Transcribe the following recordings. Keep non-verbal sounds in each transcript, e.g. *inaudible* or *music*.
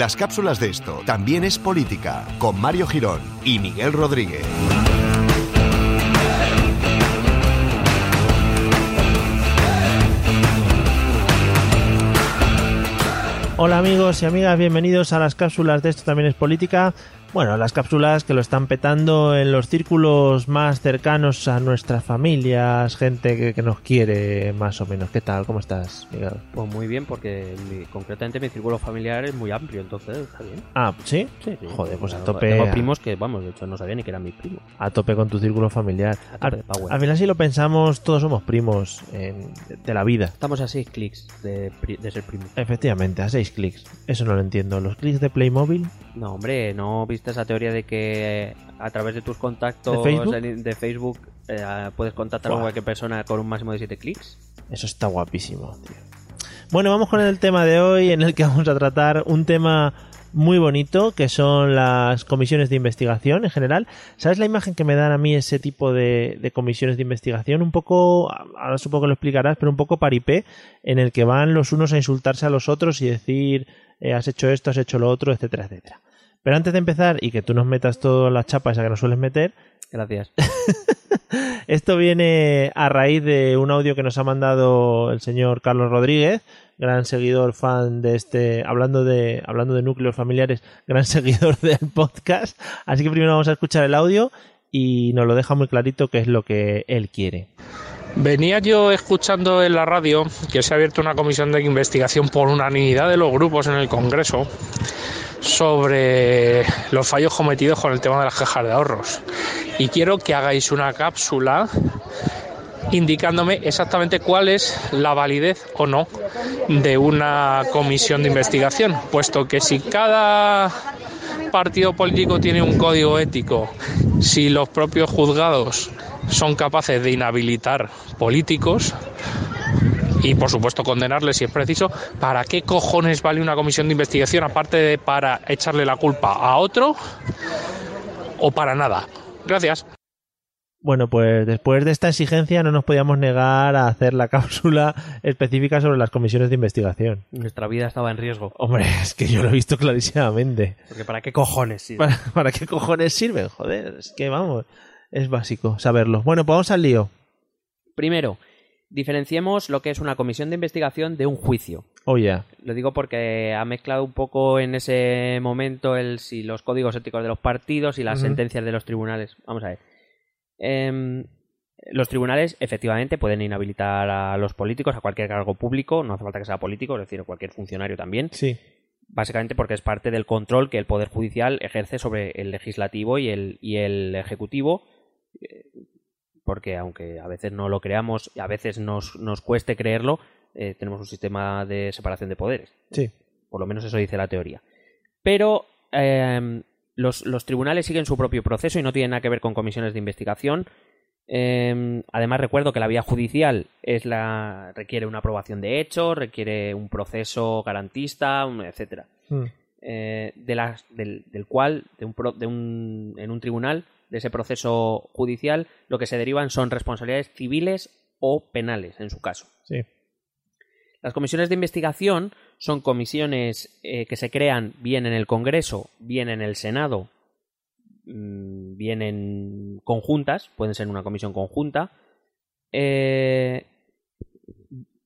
Las cápsulas de esto también es política, con Mario Girón y Miguel Rodríguez. Hola amigos y amigas, bienvenidos a las cápsulas de esto también es política. Bueno, las cápsulas que lo están petando en los círculos más cercanos a nuestras familias, gente que, nos quiere más o menos. ¿Qué tal? ¿Cómo estás, Miguel? Pues muy bien, porque concretamente mi círculo familiar es muy amplio, entonces está bien. Ah, ¿sí? Sí, Joder, pues a tope. Tengo primos que, vamos, de hecho no sabía ni que eran mis primos. A tope con tu círculo familiar. A tope. Al final si lo pensamos, todos somos primos de la vida. Estamos a seis clics de, de ser primos. Efectivamente, a seis clics. Eso no lo entiendo. ¿Los clics de Playmobil? No, hombre, no viste esa teoría de que a través de tus contactos de Facebook, eh, puedes contactar con cualquier persona con un máximo de 7 clics. Eso está guapísimo, tío. Bueno, vamos con el tema de hoy en el que vamos a tratar un tema muy bonito que son las comisiones de investigación en general. ¿Sabes la imagen que me dan a mí ese tipo de, comisiones de investigación? Un poco, ahora supongo que lo explicarás, pero un poco paripé, en el que van los unos a insultarse a los otros y decir, eh, has hecho esto, has hecho lo otro, etcétera, etcétera. Pero antes de empezar y que tú nos metas toda la chapa esa que nos sueles meter. Gracias. *laughs* esto viene a raíz de un audio que nos ha mandado el señor Carlos Rodríguez, gran seguidor fan de este, hablando de, hablando de núcleos familiares, *laughs* gran seguidor del podcast. Así que primero vamos a escuchar el audio y nos lo deja muy clarito qué es lo que él quiere. Venía yo escuchando en la radio que se ha abierto una comisión de investigación por unanimidad de los grupos en el Congreso sobre los fallos cometidos con el tema de las cajas de ahorros. Y quiero que hagáis una cápsula indicándome exactamente cuál es la validez o no de una comisión de investigación, puesto que si cada partido político tiene un código ético, si los propios juzgados son capaces de inhabilitar políticos, y por supuesto condenarles si es preciso, ¿para qué cojones vale una comisión de investigación aparte de para echarle la culpa a otro o para nada? Gracias. Bueno, pues después de esta exigencia no nos podíamos negar a hacer la *laughs* cápsula específica sobre las comisiones de investigación. Nuestra vida estaba en riesgo. Hombre, es que yo lo he visto clarísimamente. Porque ¿para qué cojones sirven? ¿Para, para qué cojones sirven? Joder, es que vamos, es básico saberlo. Bueno, pues vamos al lío. Primero, diferenciemos lo que es una comisión de investigación de un juicio. Oh. Lo digo porque ha mezclado un poco en ese momento el si los códigos éticos de los partidos y las sentencias de los tribunales. Vamos a ver. Em, los tribunales efectivamente pueden inhabilitar a los políticos, a cualquier cargo público, no hace falta que sea político, es decir, a cualquier funcionario también. Sí. Básicamente porque es parte del control que el Poder Judicial ejerce sobre el legislativo y el, y el ejecutivo porque aunque a veces no lo creamos y a veces nos, nos cueste creerlo, eh, tenemos un sistema de separación de poderes. Sí. Por lo menos eso dice la teoría. Pero em, los, tribunales siguen su propio proceso y no tienen nada que ver con comisiones de investigación. Em, además, recuerdo que la vía judicial es la, requiere una aprobación de hechos, requiere un proceso garantista, etcétera. Hmm. Eh, de del, del, cual, de un, de un, en un tribunal, de ese proceso judicial, lo que se derivan son responsabilidades civiles o penales, en su caso. Sí. Las comisiones de investigación son comisiones eh, que se crean bien en el Congreso, bien en el Senado, mm, bien en conjuntas, pueden ser una comisión conjunta. Eh,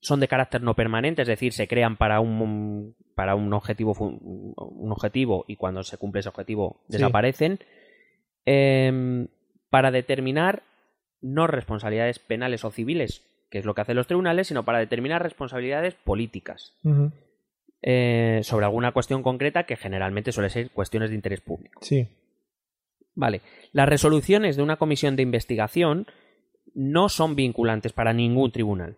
son de carácter no permanente, es decir, se crean para un, para un objetivo, un objetivo y cuando se cumple ese objetivo desaparecen. Em, para determinar no responsabilidades penales o civiles, que es lo que hacen los tribunales, sino para determinar responsabilidades políticas eh, sobre alguna cuestión concreta que generalmente suele ser cuestiones de interés público. Sí. Vale. Las resoluciones de una comisión de investigación no son vinculantes para ningún tribunal.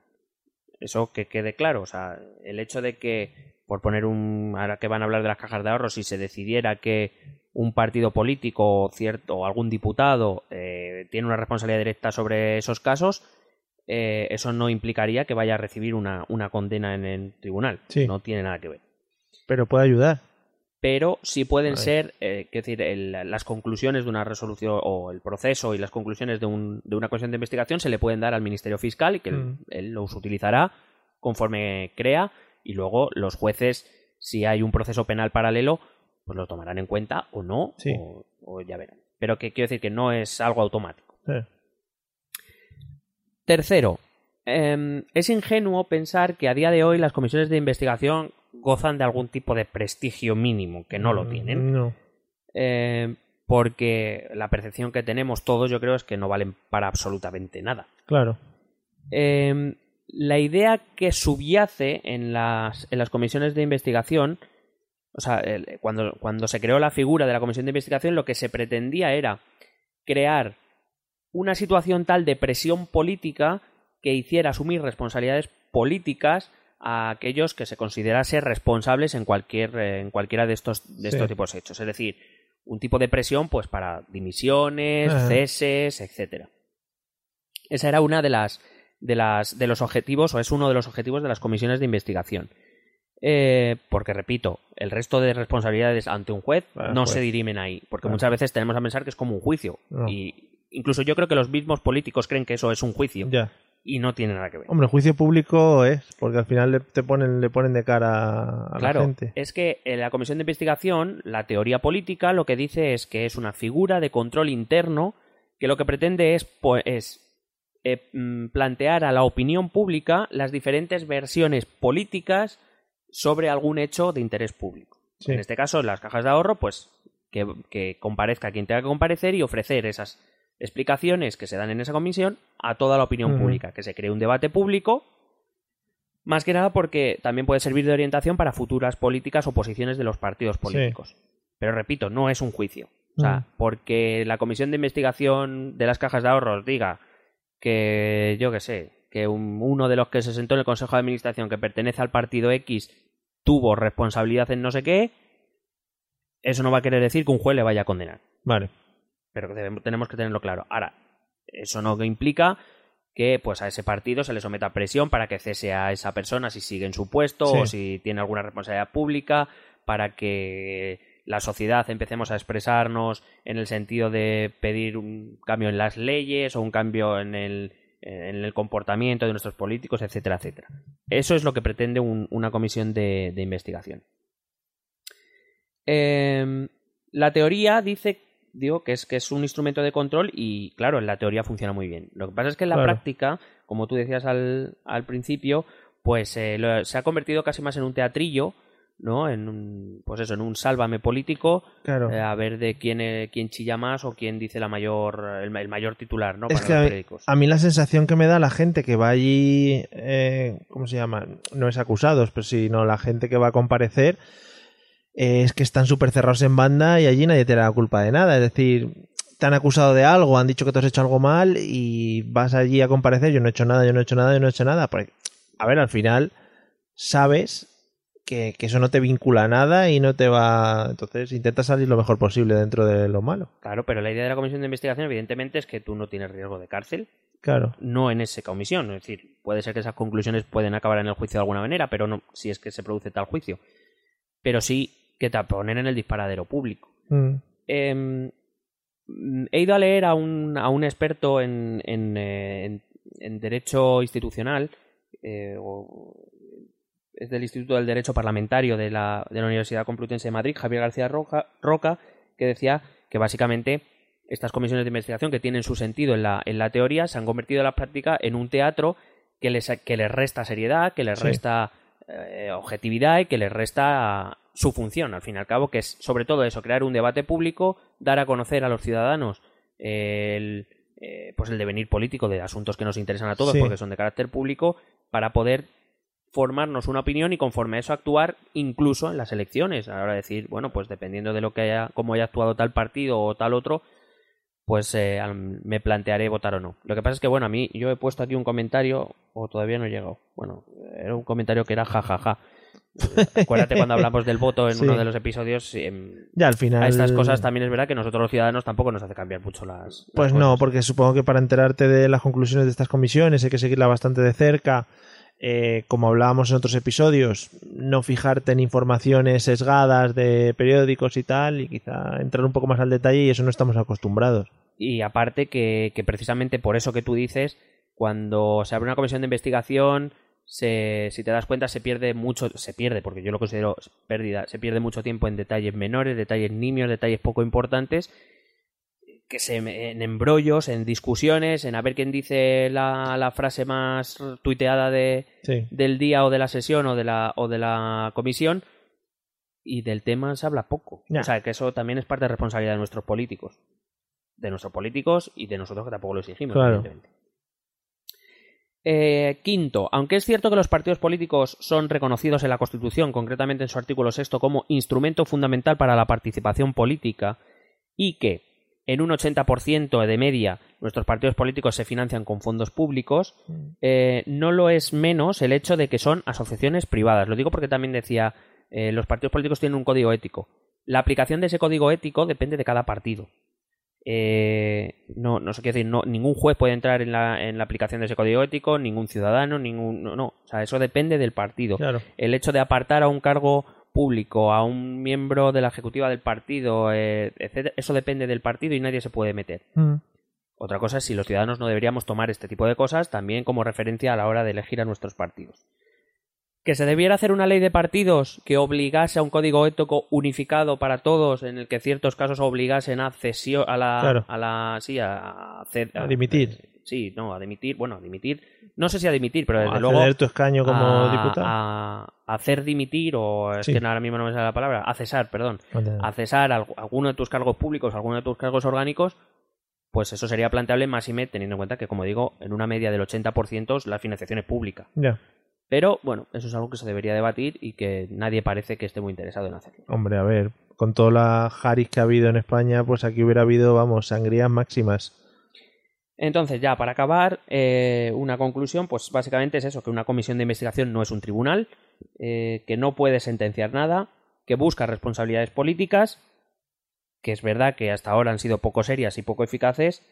Eso que quede claro. O sea, el hecho de que, por poner un. Ahora que van a hablar de las cajas de ahorros, si se decidiera que un partido político cierto, o algún diputado eh, tiene una responsabilidad directa sobre esos casos, eh, eso no implicaría que vaya a recibir una, condena en el tribunal. No tiene nada que ver. Pero puede ayudar. Pero sí pueden ser, eh, decir, las conclusiones de una resolución o el proceso y las conclusiones de, un, de, una comisión de investigación se le pueden dar al Ministerio Fiscal y que él, mm. él los utilizará conforme crea y luego los jueces Si hay un proceso penal paralelo, pues lo tomarán en cuenta o no, Sí. o, o ya verán. Pero que quiero decir que no es algo automático. Tercero, em, es ingenuo pensar que a día de hoy las comisiones de investigación gozan de algún tipo de prestigio mínimo, que no lo tienen. No. Eh, porque la percepción que tenemos todos, yo creo, es que no valen para absolutamente nada. Claro. Eh, la idea que subyace en las, en las comisiones de investigación, o sea, el- cuando, cuando se creó la figura de la comisión de investigación, lo que se pretendía era crear una situación tal de presión política que hiciera asumir responsabilidades políticas a aquellos que se considerase responsables en cualquier eh, en cualquiera de estos de Sí. estos tipos de hechos es decir un tipo de presión pues para dimisiones Ajá. ceses etcétera esa era una de las de las de los objetivos o es uno de los objetivos de las comisiones de investigación Eh, porque repito el resto de responsabilidades ante un juez Ah, no se dirimen ahí porque Claro. muchas veces tenemos a pensar que es como un juicio No. y incluso yo creo que los mismos políticos creen que eso es un juicio Ya. y no tiene nada que ver Hombre, el juicio público es, porque al final le, te ponen, le ponen de cara a Claro, la gente. es que en la comisión de investigación, la teoría política lo que dice es que es una figura de control interno que lo que pretende es, po- es eh, mm, plantear a la opinión pública las diferentes versiones políticas sobre algún hecho de interés público. Sí. En este caso, las cajas de ahorro, pues que, que comparezca quien tenga que comparecer y ofrecer esas explicaciones que se dan en esa comisión a toda la opinión pública, que se cree un debate público más que nada porque también puede servir de orientación para futuras políticas o posiciones de los partidos políticos. Pero repito, no es un juicio. O sea, Mm. porque la comisión de investigación de las cajas de ahorros diga que, yo qué sé, que un- uno de los que se sentó en el Consejo de Administración que pertenece al partido X tuvo responsabilidad en no sé qué, eso no va a querer decir que un juez le vaya a condenar Vale. pero debemos- tenemos que tenerlo claro. Ahora, eso no implica que pues a ese partido se le someta presión para que cese a esa persona si sigue en su puesto Sí. o si tiene alguna responsabilidad pública, para que la sociedad empecemos a expresarnos en el sentido de pedir un cambio en las leyes o un cambio en el, en el comportamiento de nuestros políticos, etcétera, etcétera. Eso es lo que pretende un- una comisión de, de investigación. Em, la teoría dice, digo, que es, que es un instrumento de control y, claro, en la teoría funciona muy bien. Lo que pasa es que en la Claro. práctica, como tú decías al, al principio, pues eh, lo- se ha convertido casi más en un teatrillo, ¿no? En un, pues eso, en un sálvame político, Claro. eh, a ver de quién, eh, quién chilla más o quién dice la mayor, el, el mayor titular, ¿no? Es Para que los a mí, periódicos. a mí la sensación que me da la gente que va allí, eh, ¿cómo se llama? No es acusados, pero sino la gente que va a comparecer, eh, es que están súper cerrados en banda y allí nadie te da la culpa de nada. Es decir, te han acusado de algo, han dicho que tú has hecho algo mal y vas allí a comparecer, yo no he hecho nada, yo no he hecho nada, yo no he hecho nada. Porque, a ver, al final sabes que, que eso no te vincula a nada y no te va... Entonces intenta salir lo mejor posible dentro de lo malo. Claro, pero la idea de la comisión de investigación, evidentemente, es que tú no tienes riesgo de cárcel, Claro. no en esa comisión. Es decir, puede ser que esas conclusiones pueden acabar en el juicio de alguna manera, pero no si es que se produce tal juicio. Pero sí que te ponen en el disparadero público. Mm. Eh, he ido a leer a un, a un experto en, en, eh, en- en derecho institucional, eh, o- es del Instituto del Derecho Parlamentario de la, de la Universidad Complutense de Madrid, Javier García Roca, Roca, que decía que básicamente estas comisiones de investigación que tienen su sentido en la, en la teoría se han convertido en la práctica en un teatro que les, que les resta seriedad, que les Sí. resta eh, objetividad y que les resta su función, al fin y al cabo, que es sobre todo eso, crear un debate público, dar a conocer a los ciudadanos el, eh, pues el devenir político de asuntos que nos interesan a todos Sí. porque son de carácter público, para poder formarnos una opinión y conforme a eso actuar incluso en las elecciones. Ahora decir, bueno, pues dependiendo de lo que haya, cómo haya actuado tal partido o tal otro, pues eh, me plantearé votar o no. Lo que pasa es que, bueno, a mí yo he puesto aquí un comentario, o todavía no he llegado. Bueno, era un comentario que era jajaja. *laughs* Acuérdate cuando hablamos del voto en Sí. uno de los episodios. Ya al final. a estas cosas también es verdad que nosotros los ciudadanos tampoco nos hace cambiar mucho las. las Pues no, cosas. porque supongo que para enterarte de las conclusiones de estas comisiones hay que seguirla bastante de cerca. Eh, como hablábamos en otros episodios, no fijarte en informaciones sesgadas de periódicos y tal, y quizá entrar un poco más al detalle y eso no estamos acostumbrados. Y aparte que, que precisamente por eso que tú dices, cuando se abre una comisión de investigación, se, si te das cuenta, se pierde mucho, se pierde, porque yo lo considero pérdida, se pierde mucho tiempo en detalles menores, detalles nimios, detalles poco importantes, que se, en embrollos, en discusiones, en a ver quién dice la, la frase más tuiteada de, Sí. del día o de la sesión o de la, o de la comisión, y del tema se habla poco. O sea, que eso también es parte de responsabilidad de nuestros políticos. De nuestros políticos y de nosotros que tampoco lo exigimos, Claro. evidentemente. Eh, quinto, aunque es cierto que los partidos políticos son reconocidos en la Constitución, concretamente en su artículo sexto, como instrumento fundamental para la participación política y que en un 80% de media nuestros partidos políticos se financian con fondos públicos, eh, no lo es menos el hecho de que son asociaciones privadas. Lo digo porque también decía, eh, los partidos políticos tienen un código ético. La aplicación de ese código ético depende de cada partido. Eh, no, no sé qué decir, no, ningún juez puede entrar en la, en la aplicación de ese código ético, ningún ciudadano, ningún. No, no. O sea, eso depende del partido. Claro. El hecho de apartar a un cargo público, a un miembro de la ejecutiva del partido, eh, etcétera, eso depende del partido y nadie se puede meter. Mm. Otra cosa es si los ciudadanos no deberíamos tomar este tipo de cosas también como referencia a la hora de elegir a nuestros partidos. Que se debiera hacer una ley de partidos que obligase a un código ético unificado para todos, en el que ciertos casos obligasen a cesión, a la, Claro. a la, sí, a, ced- A dimitir. Sí, no, a dimitir, bueno, a dimitir, no sé si a dimitir, pero desde a luego ceder tu escaño como a, diputado. a hacer dimitir o es Sí. que ahora mismo no me sale la palabra, a cesar, perdón, a cesar al- alguno de tus cargos públicos, alguno de tus cargos orgánicos, pues eso sería planteable más y me teniendo en cuenta que, como digo, en una media del 80% la financiación es pública. Ya. Pero bueno, eso es algo que se debería debatir y que nadie parece que esté muy interesado en hacerlo. Hombre, a ver, con toda la Haris que ha habido en España, pues aquí hubiera habido, vamos, sangrías máximas. Entonces, ya para acabar, eh, una conclusión, pues básicamente es eso, que una comisión de investigación no es un tribunal, eh, que no puede sentenciar nada, que busca responsabilidades políticas, que es verdad que hasta ahora han sido poco serias y poco eficaces,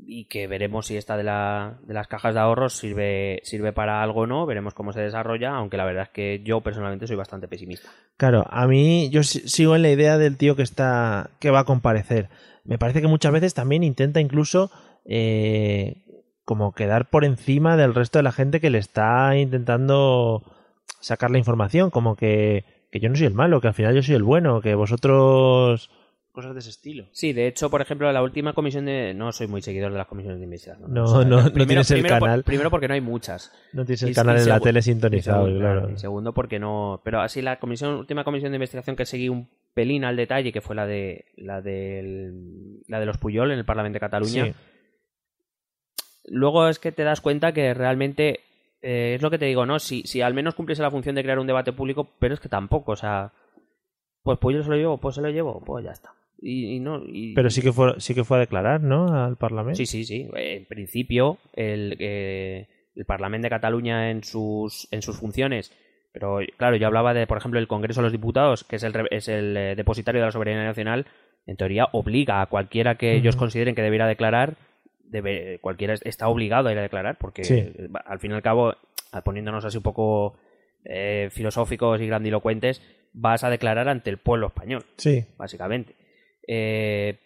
y que veremos si esta de, la, de las cajas de ahorros sirve, sirve para algo o no, veremos cómo se desarrolla, aunque la verdad es que yo personalmente soy bastante pesimista. Claro, a mí yo si- sigo en la idea del tío que está que va a comparecer. Me parece que muchas veces también intenta incluso eh, como quedar por encima del resto de la gente que le está intentando sacar la información, como que, que yo no soy el malo, que al final yo soy el bueno, que vosotros cosas de ese estilo. Sí, de hecho, por ejemplo, la última comisión de... No soy muy seguidor de las comisiones de investigación. No, no, no tienes el primero por- canal. primero porque no hay muchas. No tienes el Y- canal y en la tele Y sintonizado, segundo, claro. y segundo porque no... Pero así la comisión, última comisión de investigación que seguí un pelín al detalle, que fue la de la del, la de los Puyol en el Parlamento de Cataluña. Sí. Luego es que te das cuenta que realmente eh, es lo que te digo, ¿no? Si, si al menos cumpliese la función de crear un debate público, pero es que tampoco, o sea, pues Puyol se lo llevo, pues se lo llevo, pues ya está. Y, y no, y- Pero sí que fue sí que fue a declarar, ¿no? Al Parlamento. Sí, sí, sí. En principio, el, eh, el Parlamento de Cataluña en sus, en sus funciones. Pero claro, yo hablaba de, por ejemplo, el Congreso de los Diputados, que es el, es el eh, depositario de la soberanía nacional. En teoría, obliga a cualquiera que ellos consideren que debiera declarar, debe, cualquiera es- está obligado a ir a declarar, porque Sí. al fin y al cabo, poniéndonos así un poco eh, filosóficos y grandilocuentes, vas a declarar ante el pueblo español Sí. básicamente. Eh,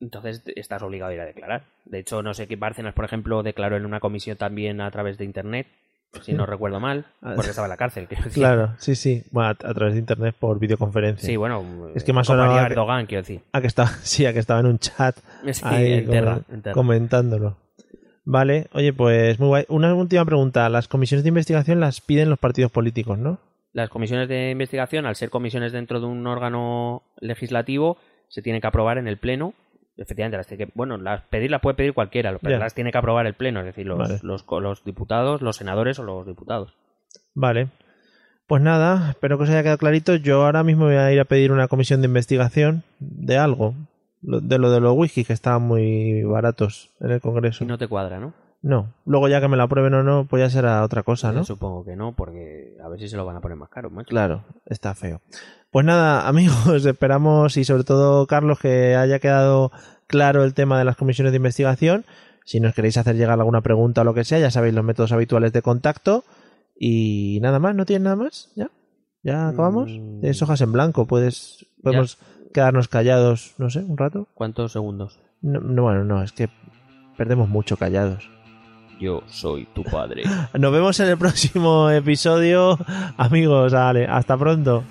entonces estás obligado a ir a declarar. De hecho, no sé qué Bárcenas, por ejemplo, declaró en una comisión también a través de Internet, si no recuerdo mal, porque estaba en la cárcel. quiero decir. Claro, sí, sí. Bueno, a, a través de internet por videoconferencia. Sí, bueno, Es que me ha como sonado haría que- Erdogan, quiero decir. Ah, que estaba, *laughs* sí, a que estaba en un chat Sí, ahí en Terra, comen- en Terra. comentándolo. Vale, oye, pues muy guay. Una última pregunta. Las comisiones de investigación las piden los partidos políticos, ¿no? Las comisiones de investigación, al ser comisiones dentro de un órgano legislativo, se tienen que aprobar en el Pleno. Efectivamente, las tiene que, bueno, las pedir las puede pedir cualquiera, pero las tiene que aprobar el Pleno, es decir, los, Vale. los, los diputados, los senadores o los diputados. Vale. Pues nada, espero que os haya quedado clarito. Yo ahora mismo voy a ir a pedir una comisión de investigación de algo. De lo de los whisky que estaban muy baratos en el Congreso. Si no te cuadra, ¿no? No. Luego ya que me la aprueben o no, pues ya será otra cosa, ¿no? Yo Supongo que no, porque a ver si se lo van a poner más caro, macho. Claro, está feo. Pues nada, *laughs* amigos, esperamos y sobre todo Carlos que haya quedado claro el tema de las comisiones de investigación. Si nos queréis hacer llegar alguna pregunta o lo que sea, ya sabéis los métodos habituales de contacto. Y nada más, ¿no tienes nada más? ¿Ya? ¿Ya acabamos? Mm. Tienes hojas en blanco, puedes podemos quedarnos callados, no sé, un rato. ¿Cuántos segundos? No, no, bueno, no, es que perdemos mucho callados. Yo soy tu padre. Nos vemos en el próximo episodio. Amigos, vale, hasta pronto.